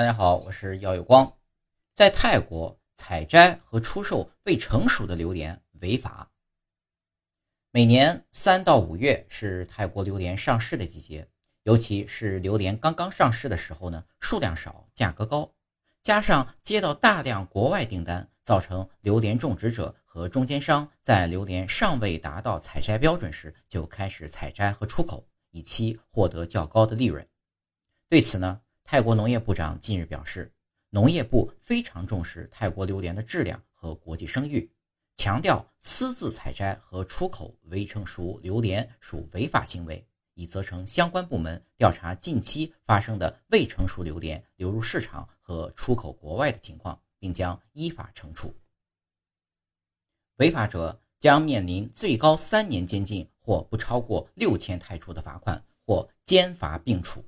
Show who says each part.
Speaker 1: 大家好，我是耀有光。在泰国，采摘和出售未成熟的榴莲违法。每年三到五月是泰国榴莲上市的季节，尤其是榴莲刚刚上市的时候呢，数量少，价格高，加上接到大量国外订单，造成榴莲种植者和中间商在榴莲尚未达到采摘标准时就开始采摘和出口，以期获得较高的利润。对此呢？泰国农业部长近日表示，农业部非常重视泰国榴莲的质量和国际声誉，强调私自采摘和出口未成熟榴莲属违法行为，已责成相关部门调查近期发生的未成熟榴莲流入市场和出口国外的情况，并将依法惩处。违法者将面临最高三年监禁或不超过六千泰铢的罚款，或监罚并处。